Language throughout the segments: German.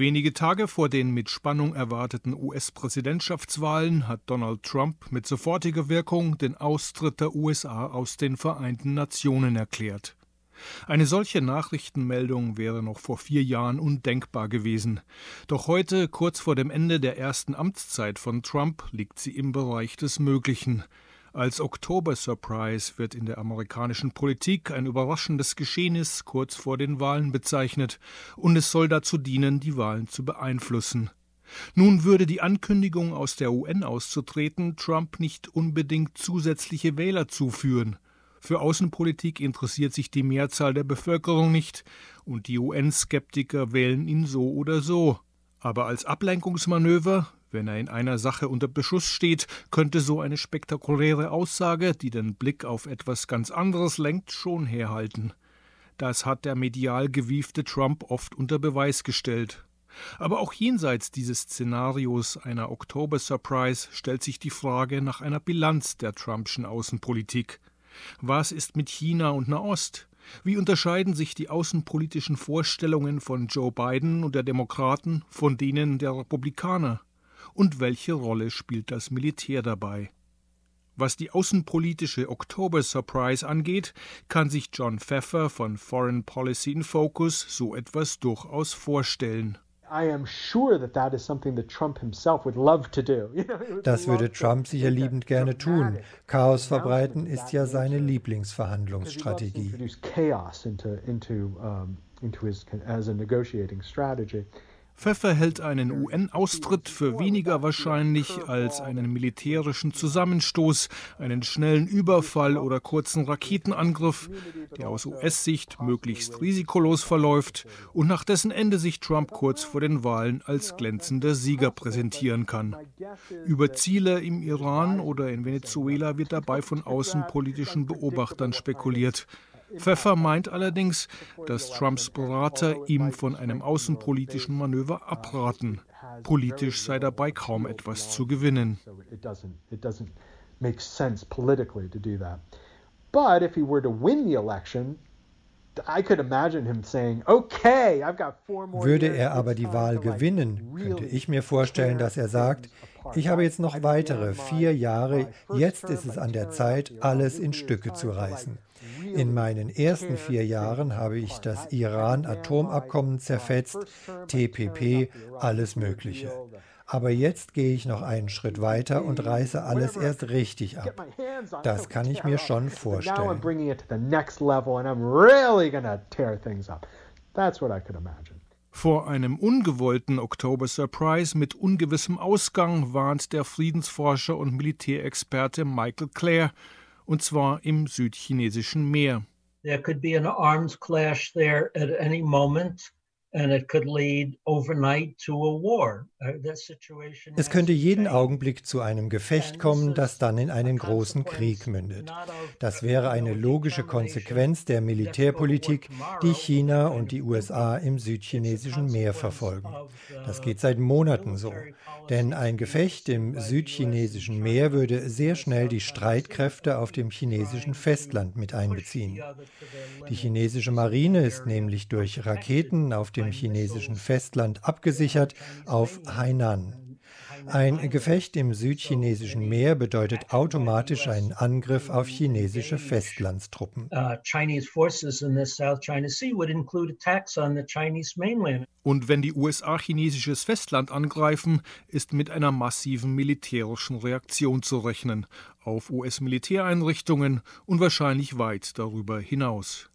Wenige Tage vor den mit Spannung erwarteten US-Präsidentschaftswahlen hat Donald Trump mit sofortiger Wirkung den Austritt der USA aus den Vereinten Nationen erklärt. Eine solche Nachrichtenmeldung wäre noch vor vier Jahren undenkbar gewesen. Doch heute, kurz vor dem Ende der ersten Amtszeit von Trump, liegt sie im Bereich des Möglichen. Als Oktober-Surprise wird in der amerikanischen Politik ein überraschendes Geschehnis kurz vor den Wahlen bezeichnet, und es soll dazu dienen, die Wahlen zu beeinflussen. Nun würde die Ankündigung, aus der UN auszutreten, Trump nicht unbedingt zusätzliche Wähler zuführen. Für Außenpolitik interessiert sich die Mehrzahl der Bevölkerung nicht, und die UN-Skeptiker wählen ihn so oder so. Aber als Ablenkungsmanöver wenn er in einer Sache unter Beschuss steht, könnte so eine spektakuläre Aussage, die den Blick auf etwas ganz anderes lenkt, schon herhalten. Das hat der medial gewiefte Trump oft unter Beweis gestellt. Aber auch jenseits dieses Szenarios einer Oktober-Surprise stellt sich die Frage nach einer Bilanz der Trumpschen Außenpolitik. Was ist mit China und Nahost? Wie unterscheiden sich die außenpolitischen Vorstellungen von Joe Biden und der Demokraten von denen der Republikaner? Und welche Rolle spielt das Militär dabei? Was die außenpolitische Oktober Surprise angeht, kann sich John Pfeffer von Foreign Policy in Focus so etwas durchaus vorstellen. Das würde Trump sicher liebend gerne tun. Chaos verbreiten ist ja seine Lieblingsverhandlungsstrategie. Pfeffer hält einen UN-Austritt für weniger wahrscheinlich als einen militärischen Zusammenstoß, einen schnellen Überfall oder kurzen Raketenangriff, der aus US-Sicht möglichst risikolos verläuft und nach dessen Ende sich Trump kurz vor den Wahlen als glänzender Sieger präsentieren kann. Über Ziele im Iran oder in Venezuela wird dabei von außenpolitischen Beobachtern spekuliert. Pfeffer meint allerdings, dass Trumps Berater ihm von einem außenpolitischen Manöver abraten. Politisch sei dabei kaum etwas zu gewinnen. But if he were to win the election, würde er aber die Wahl gewinnen, könnte ich mir vorstellen, dass er sagt, ich habe jetzt noch weitere vier Jahre, jetzt ist es an der Zeit, alles in Stücke zu reißen. In meinen ersten vier Jahren habe ich das Iran-Atomabkommen zerfetzt, TPP, alles Mögliche. Aber jetzt gehe ich noch einen Schritt weiter und reiße alles erst richtig ab. Das kann ich mir schon vorstellen. Vor einem ungewollten Oktober-Surprise mit ungewissem Ausgang warnt der Friedensforscher und Militärexperte Michael Clare, und zwar im südchinesischen Meer. There could be an arms clash there at any moment. Uh, es könnte jeden Augenblick zu einem Gefecht kommen, das dann in einen großen Krieg mündet. Das wäre eine logische Konsequenz der Militärpolitik, die China und die USA im südchinesischen Meer verfolgen. Das geht seit Monaten so. Denn ein Gefecht im südchinesischen Meer würde sehr schnell die Streitkräfte auf dem chinesischen Festland mit einbeziehen. Die chinesische Marine ist nämlich durch Raketen auf dem dem chinesischen Festland abgesichert auf Hainan. Ein Gefecht im südchinesischen Meer bedeutet automatisch einen Angriff auf chinesische Festlandstruppen. Uh, Und wenn die USA chinesisches Festland angreifen, ist mit einer massiven militärischen Reaktion zu rechnen auf US-Militäreinrichtungen und wahrscheinlich weit darüber hinaus.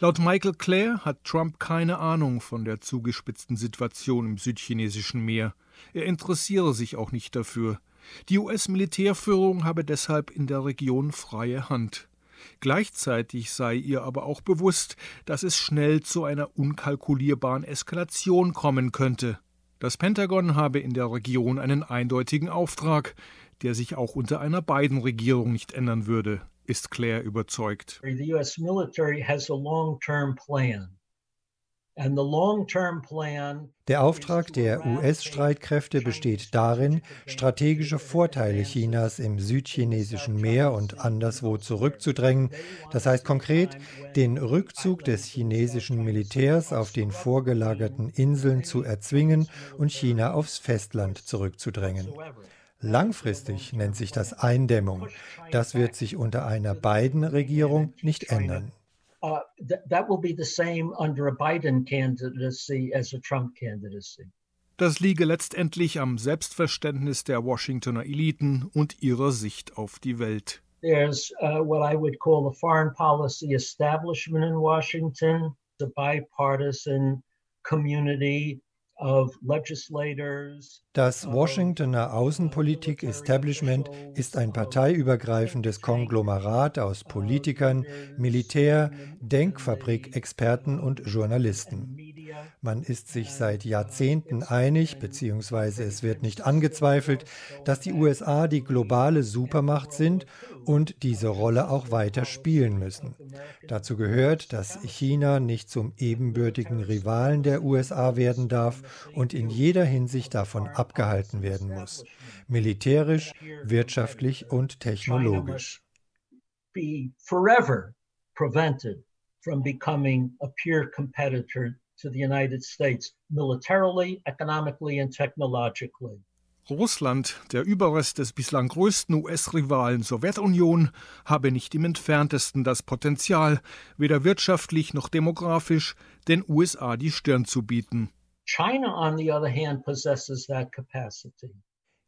Laut Michael Clare hat Trump keine Ahnung von der zugespitzten Situation im südchinesischen Meer. Er interessiere sich auch nicht dafür. Die US-Militärführung habe deshalb in der Region freie Hand. Gleichzeitig sei ihr aber auch bewusst, dass es schnell zu einer unkalkulierbaren Eskalation kommen könnte. Das Pentagon habe in der Region einen eindeutigen Auftrag, der sich auch unter einer Biden-Regierung nicht ändern würde ist Claire überzeugt. The US military has a long-term plan. Der Auftrag der US-Streitkräfte besteht darin, strategische Vorteile Chinas im südchinesischen Meer und anderswo zurückzudrängen. Das heißt konkret, den Rückzug des chinesischen Militärs auf den vorgelagerten Inseln zu erzwingen und China aufs Festland zurückzudrängen. Langfristig nennt sich das Eindämmung. Das wird sich unter einer Biden-Regierung nicht ändern. Uh, th that will be the same under a Biden candidacy as a Trump candidacy. Das liege letztendlich am Selbstverständnis der Washingtoner Eliten und ihrer Sicht auf die Welt. There's uh, what I would call a foreign policy establishment in Washington, a bipartisan community das Washingtoner Außenpolitik-Establishment ist ein parteiübergreifendes Konglomerat aus Politikern, Militär, Denkfabrik-Experten und Journalisten. Man ist sich seit Jahrzehnten einig, beziehungsweise es wird nicht angezweifelt, dass die USA die globale Supermacht sind und diese Rolle auch weiter spielen müssen. Dazu gehört, dass China nicht zum ebenbürtigen Rivalen der USA werden darf und in jeder Hinsicht davon abgehalten werden muss, militärisch, wirtschaftlich und technologisch. Be forever prevented from becoming a peer competitor to the United States militarily, economically and technologically. Russland, der Überrest des bislang größten US-Rivalen Sowjetunion, habe nicht im entferntesten das Potenzial, weder wirtschaftlich noch demografisch, den USA die Stirn zu bieten. China, on the other hand, possesses that capacity.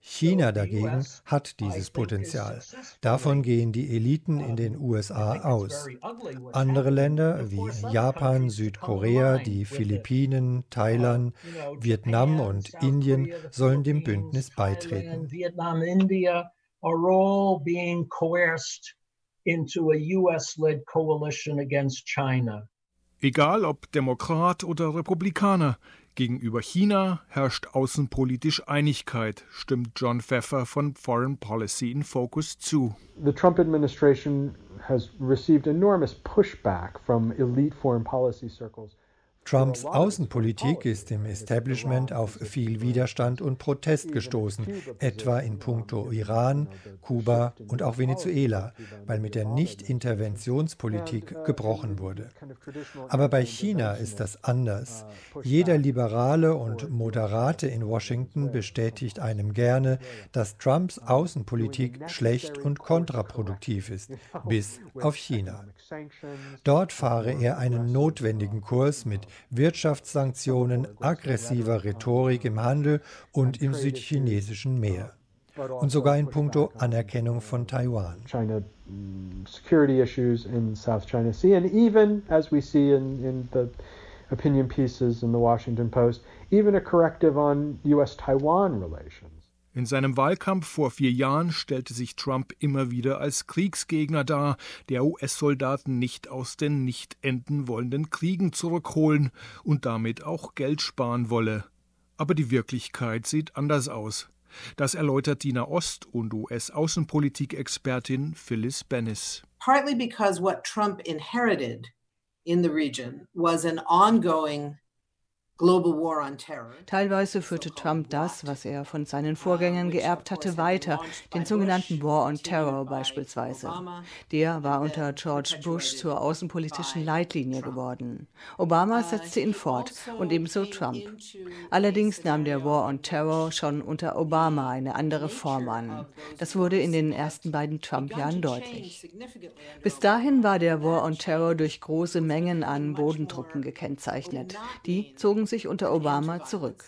China dagegen hat dieses Potenzial. Davon gehen die Eliten in den USA aus. Andere Länder wie Japan, Südkorea, die Philippinen, Thailand, Vietnam und Indien sollen dem Bündnis beitreten. Egal ob Demokrat oder Republikaner, Gegenüber China herrscht außenpolitisch Einigkeit, stimmt John Pfeffer von Foreign Policy in Focus zu. The Trump administration has received enormous pushback from elite foreign policy circles. Trumps Außenpolitik ist im Establishment auf viel Widerstand und Protest gestoßen, etwa in puncto Iran, Kuba und auch Venezuela, weil mit der Nicht-Interventionspolitik gebrochen wurde. Aber bei China ist das anders. Jeder Liberale und Moderate in Washington bestätigt einem gerne, dass Trumps Außenpolitik schlecht und kontraproduktiv ist, bis auf China. Dort fahre er einen notwendigen Kurs mit Wirtschaftssanktionen, aggressiver Rhetorik im Handel und im südchinesischen Meer. Und sogar in puncto Anerkennung von Taiwan. China mm, security issues in South China Sea and even as we see in, in the opinion pieces in the Washington Post, even a corrective on US-Taiwan relations. In seinem Wahlkampf vor vier Jahren stellte sich Trump immer wieder als Kriegsgegner dar, der US-Soldaten nicht aus den nicht enden wollenden Kriegen zurückholen und damit auch Geld sparen wolle. Aber die Wirklichkeit sieht anders aus. Das erläutert die Nahost- und US-Außenpolitik-Expertin Phyllis Bennis. Partly because what Trump inherited in the region was an ongoing Teilweise führte Trump das, was er von seinen Vorgängern geerbt hatte, weiter, den sogenannten War on Terror beispielsweise. Der war unter George Bush zur außenpolitischen Leitlinie geworden. Obama setzte ihn fort und ebenso Trump. Allerdings nahm der War on Terror schon unter Obama eine andere Form an. Das wurde in den ersten beiden Trump-Jahren deutlich. Bis dahin war der War on Terror durch große Mengen an Bodentruppen gekennzeichnet. Die zogen sich unter Obama zurück.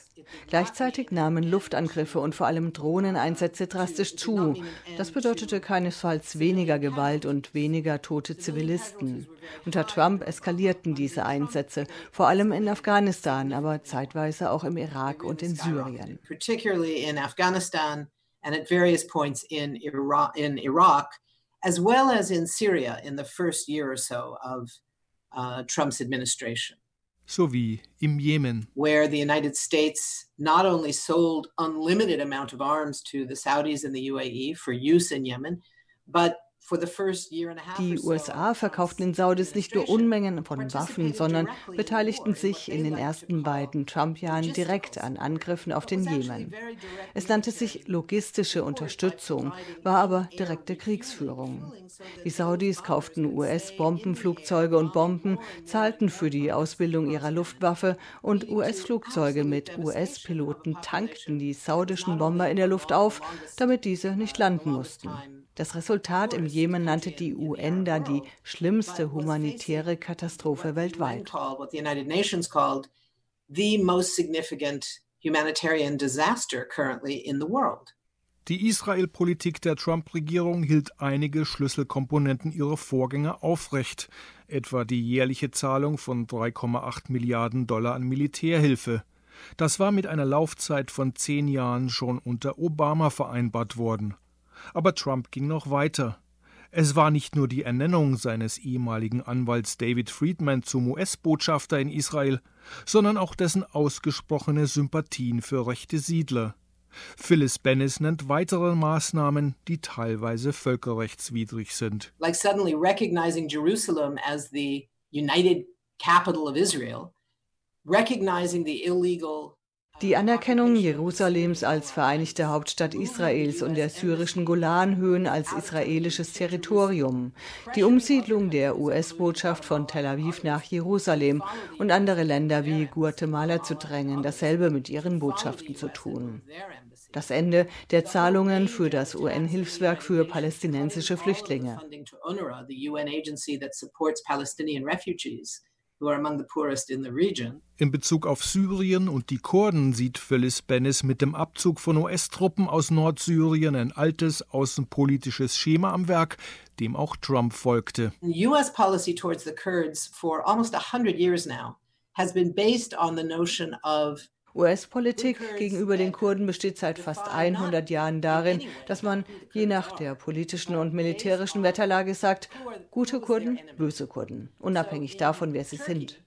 Gleichzeitig nahmen Luftangriffe und vor allem Drohneneinsätze drastisch zu. Das bedeutete keinesfalls weniger Gewalt und weniger tote Zivilisten. Unter Trump eskalierten diese Einsätze, vor allem in Afghanistan, aber zeitweise auch im Irak und in Syrien. Particularly in Afghanistan and at various points in Iraq, in Iraq as well as in Syria in the first year or so of uh, Trump's administration sowie im Jemen. Where the United States not only sold unlimited amount of arms to the Saudis and the UAE for use in Yemen, but Die USA verkauften den Saudis nicht nur Unmengen von Waffen, sondern beteiligten sich in den ersten beiden Trump-Jahren direkt an Angriffen auf den Jemen. Es nannte sich logistische Unterstützung, war aber direkte Kriegsführung. Die Saudis kauften US-Bombenflugzeuge und Bomben, zahlten für die Ausbildung ihrer Luftwaffe und US-Flugzeuge mit US-Piloten tankten die saudischen Bomber in der Luft auf, damit diese nicht landen mussten. Das Resultat im Jemen nannte die UN dann die schlimmste humanitäre Katastrophe weltweit. Die Israel-Politik der Trump-Regierung hielt einige Schlüsselkomponenten ihrer Vorgänger aufrecht, etwa die jährliche Zahlung von 3,8 Milliarden Dollar an Militärhilfe. Das war mit einer Laufzeit von zehn Jahren schon unter Obama vereinbart worden. Aber Trump ging noch weiter. Es war nicht nur die Ernennung seines ehemaligen Anwalts David Friedman zum US-Botschafter in Israel, sondern auch dessen ausgesprochene Sympathien für rechte Siedler. Phyllis Bennis nennt weitere Maßnahmen, die teilweise völkerrechtswidrig sind. Like suddenly recognizing Jerusalem as the united capital of Israel, recognizing the illegal die Anerkennung Jerusalems als vereinigte Hauptstadt Israels und der syrischen Golanhöhen als israelisches Territorium, die Umsiedlung der US-Botschaft von Tel Aviv nach Jerusalem und andere Länder wie Guatemala zu drängen, dasselbe mit ihren Botschaften zu tun. Das Ende der Zahlungen für das UN-Hilfswerk für palästinensische Flüchtlinge. In Bezug auf Syrien und die Kurden sieht Phyllis Bennis mit dem Abzug von US-Truppen aus Nordsyrien ein altes außenpolitisches Schema am Werk, dem auch Trump folgte. US policy towards the Kurds for almost 100 years now has been based on the notion of US-Politik gegenüber den Kurden besteht seit fast 100 Jahren darin, dass man je nach der politischen und militärischen Wetterlage sagt, gute Kurden, böse Kurden, unabhängig davon, wer sie sind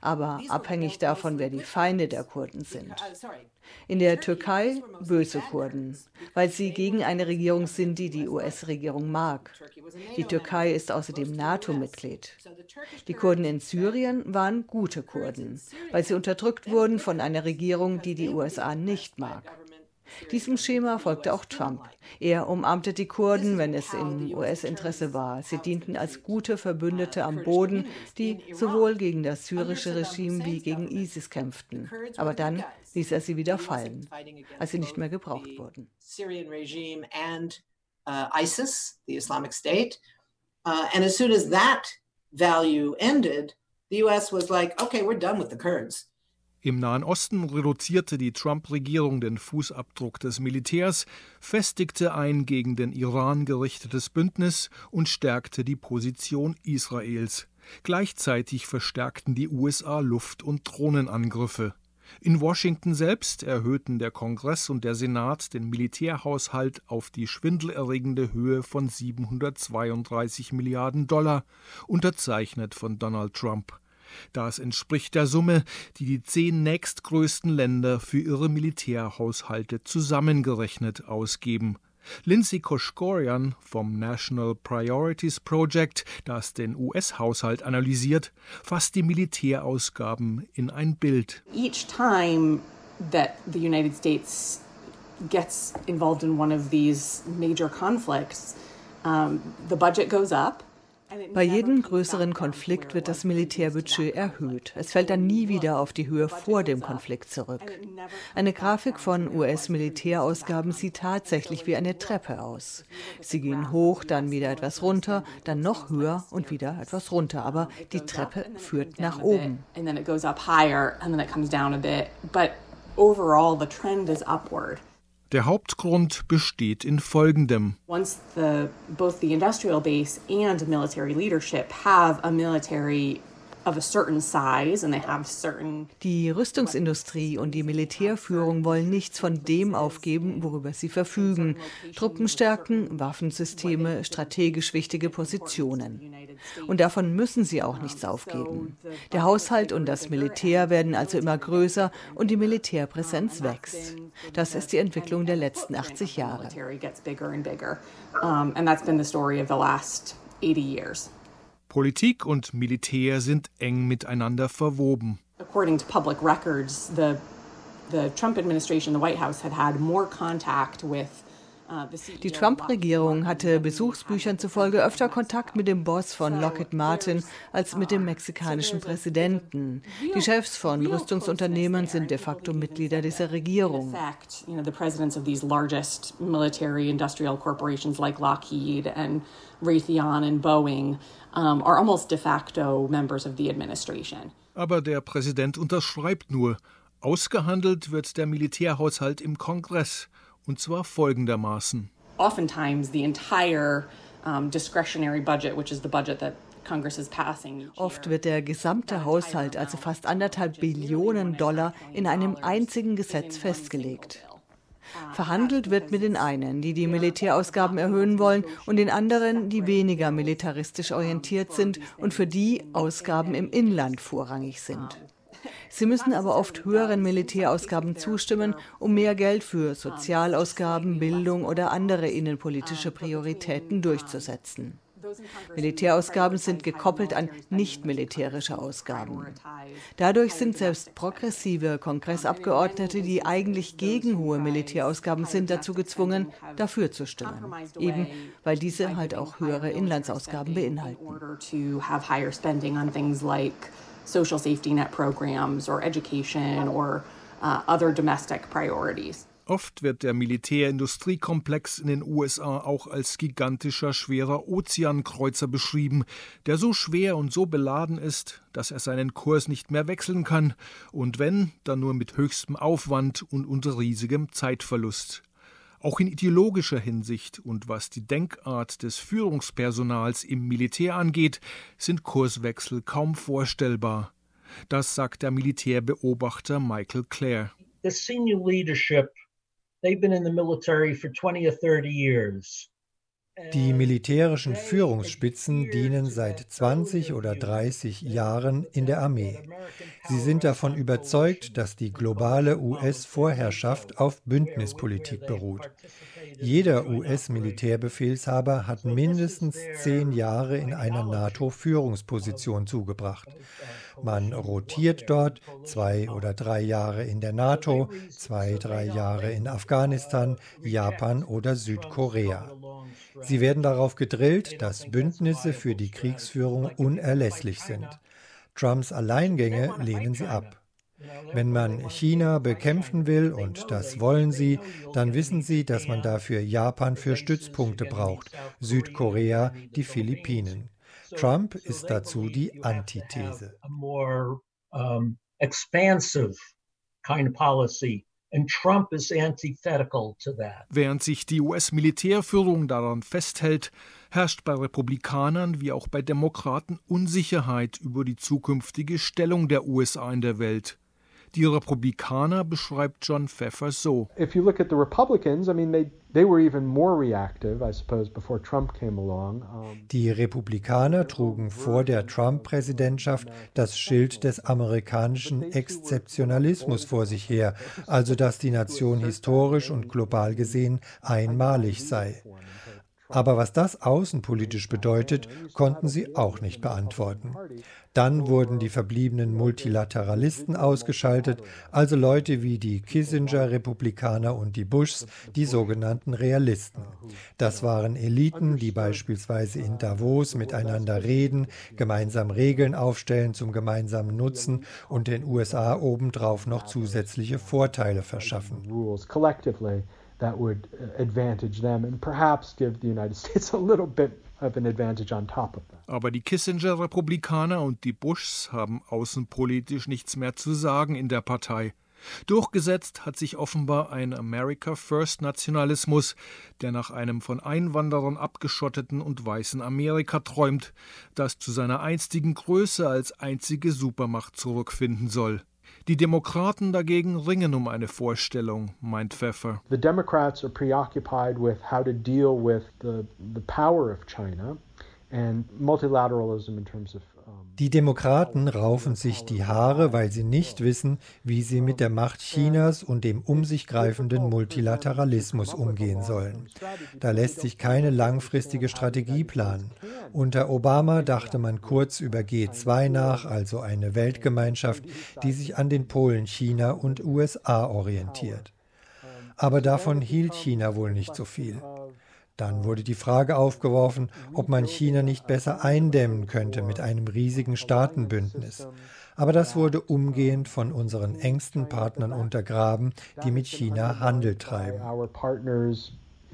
aber abhängig davon, wer die Feinde der Kurden sind. In der Türkei böse Kurden, weil sie gegen eine Regierung sind, die die US-Regierung mag. Die Türkei ist außerdem NATO-Mitglied. Die Kurden in Syrien waren gute Kurden, weil sie unterdrückt wurden von einer Regierung, die die USA nicht mag. Diesem Schema folgte auch Trump. Er umarmte die Kurden, wenn es im US-Interesse war. Sie dienten als gute Verbündete am Boden, die sowohl gegen das syrische Regime wie gegen ISIS kämpften. Aber dann ließ er sie wieder fallen, als sie nicht mehr gebraucht wurden. Uh, ISIS, the Islamic State, uh, and as soon as that value ended, the U.S. was like, okay, we're done with the Kurds. Im Nahen Osten reduzierte die Trump-Regierung den Fußabdruck des Militärs, festigte ein gegen den Iran gerichtetes Bündnis und stärkte die Position Israels. Gleichzeitig verstärkten die USA Luft- und Drohnenangriffe. In Washington selbst erhöhten der Kongress und der Senat den Militärhaushalt auf die schwindelerregende Höhe von 732 Milliarden Dollar, unterzeichnet von Donald Trump. Das entspricht der Summe, die die zehn nächstgrößten Länder für ihre Militärhaushalte zusammengerechnet ausgeben. Lindsay Koschkorian vom National Priorities Project, das den US-Haushalt analysiert, fasst die Militärausgaben in ein Bild. Each time that the United States gets involved in one of these major conflicts, um, the budget goes up. Bei jedem größeren Konflikt wird das Militärbudget erhöht. Es fällt dann nie wieder auf die Höhe vor dem Konflikt zurück. Eine Grafik von US-Militärausgaben sieht tatsächlich wie eine Treppe aus. Sie gehen hoch, dann wieder etwas runter, dann noch höher und wieder etwas runter. Aber die Treppe führt nach oben. Overall, the trend is upward. Der Hauptgrund besteht in folgendem. Once the, both the industrial base and military leadership have a military Die Rüstungsindustrie und die Militärführung wollen nichts von dem aufgeben, worüber sie verfügen. Truppenstärken, Waffensysteme, strategisch wichtige Positionen. Und davon müssen sie auch nichts aufgeben. Der Haushalt und das Militär werden also immer größer und die Militärpräsenz wächst. Das ist die Entwicklung der letzten 80 Jahre. and that's been the story of the last 80 years. Politik und Militär sind eng miteinander verwoben. According to public records, the the Trump administration, the White House had had more contact with die Trump-Regierung hatte Besuchsbüchern zufolge öfter Kontakt mit dem Boss von Lockheed Martin als mit dem mexikanischen Präsidenten. Die Chefs von Rüstungsunternehmen sind de facto Mitglieder dieser Regierung. Lockheed and Raytheon and Boeing um, are almost de facto members of the administration. Aber der Präsident unterschreibt nur. Ausgehandelt wird der Militärhaushalt im Kongress. Und zwar folgendermaßen. Oftentimes the entire um, discretionary budget, which is the budget that Oft wird der gesamte Haushalt, also fast anderthalb Billionen Dollar, in einem einzigen Gesetz festgelegt. Verhandelt wird mit den einen, die die Militärausgaben erhöhen wollen, und den anderen, die weniger militaristisch orientiert sind und für die Ausgaben im Inland vorrangig sind. Sie müssen aber oft höheren Militärausgaben zustimmen, um mehr Geld für Sozialausgaben, Bildung oder andere innenpolitische Prioritäten durchzusetzen. Militärausgaben sind gekoppelt an nicht-militärische Ausgaben. Dadurch sind selbst progressive Kongressabgeordnete, die eigentlich gegen hohe Militärausgaben sind, dazu gezwungen, dafür zu stimmen. Eben weil diese halt auch höhere Inlandsausgaben beinhalten social safety net programs or education or uh, other domestic priorities. Oft wird der Militärindustriekomplex in den USA auch als gigantischer schwerer Ozeankreuzer beschrieben, der so schwer und so beladen ist, dass er seinen Kurs nicht mehr wechseln kann, und wenn, dann nur mit höchstem Aufwand und unter riesigem Zeitverlust. Auch in ideologischer Hinsicht und was die Denkart des Führungspersonals im Militär angeht, sind Kurswechsel kaum vorstellbar. Das sagt der Militärbeobachter Michael Clare. The senior leadership, Die militärischen Führungsspitzen dienen seit 20 oder 30 Jahren in der Armee. Sie sind davon überzeugt, dass die globale US-Vorherrschaft auf Bündnispolitik beruht. Jeder US-Militärbefehlshaber hat mindestens zehn Jahre in einer NATO-Führungsposition zugebracht. Man rotiert dort zwei oder drei Jahre in der NATO, zwei, drei Jahre in Afghanistan, Japan oder Südkorea. Sie werden darauf gedrillt, dass Bündnisse für die Kriegsführung unerlässlich sind. Trumps Alleingänge lehnen sie ab. Wenn man China bekämpfen will, und das wollen sie, dann wissen sie, dass man dafür Japan für Stützpunkte braucht, Südkorea die Philippinen. Trump ist dazu die Antithese. Während sich die US-Militärführung daran festhält, herrscht bei Republikanern wie auch bei Demokraten Unsicherheit über die zukünftige Stellung der USA in der Welt. Die Republikaner beschreibt John Pfeffer so. If you look at the Republicans, I mean they they were even more reactive, I suppose, before Trump came along. Die Republikaner trugen vor der Trump-Präsidentschaft das Schild des amerikanischen Exzeptionalismus vor sich her, also dass die Nation historisch und global gesehen einmalig sei. Aber was das außenpolitisch bedeutet, konnten sie auch nicht beantworten. Dann wurden die verbliebenen Multilateralisten ausgeschaltet, also Leute wie die Kissinger-Republikaner und die Bushs, die sogenannten Realisten. Das waren Eliten, die beispielsweise in Davos miteinander reden, gemeinsam Regeln aufstellen zum gemeinsamen Nutzen und den USA obendrauf noch zusätzliche Vorteile verschaffen that would uh, advantage them and perhaps give the United States a little bit Aber die Kissinger-Republikaner und die Bushs haben außenpolitisch nichts mehr zu sagen in der Partei. Durchgesetzt hat sich offenbar ein America First Nationalismus, der nach einem von Einwanderern abgeschotteten und weißen Amerika träumt, das zu seiner einstigen Größe als einzige Supermacht zurückfinden soll. Die Demokraten dagegen ringen um eine Vorstellung, meint Pfeffer. The Democrats are preoccupied with how to deal with the, the power of China die Demokraten raufen sich die Haare, weil sie nicht wissen, wie sie mit der Macht Chinas und dem um sich greifenden Multilateralismus umgehen sollen. Da lässt sich keine langfristige Strategie planen. Unter Obama dachte man kurz über G2 nach, also eine Weltgemeinschaft, die sich an den Polen China und USA orientiert. Aber davon hielt China wohl nicht so viel. Dann wurde die Frage aufgeworfen, ob man China nicht besser eindämmen könnte mit einem riesigen Staatenbündnis. Aber das wurde umgehend von unseren engsten Partnern untergraben, die mit China Handel treiben.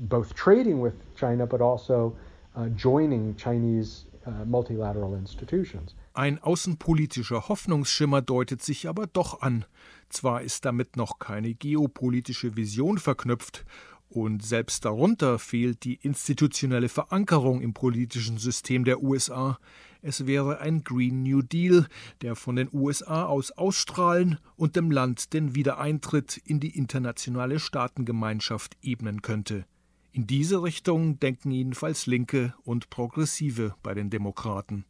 both trading with China but also uh, joining Chinese uh, multilateral institutions. Ein außenpolitischer Hoffnungsschimmer deutet sich aber doch an. Zwar ist damit noch keine geopolitische Vision verknüpft, und selbst darunter fehlt die institutionelle Verankerung im politischen System der USA. Es wäre ein Green New Deal, der von den USA aus ausstrahlen und dem Land den Wiedereintritt in die internationale Staatengemeinschaft ebnen könnte. In diese Richtung denken jedenfalls Linke und Progressive bei den Demokraten.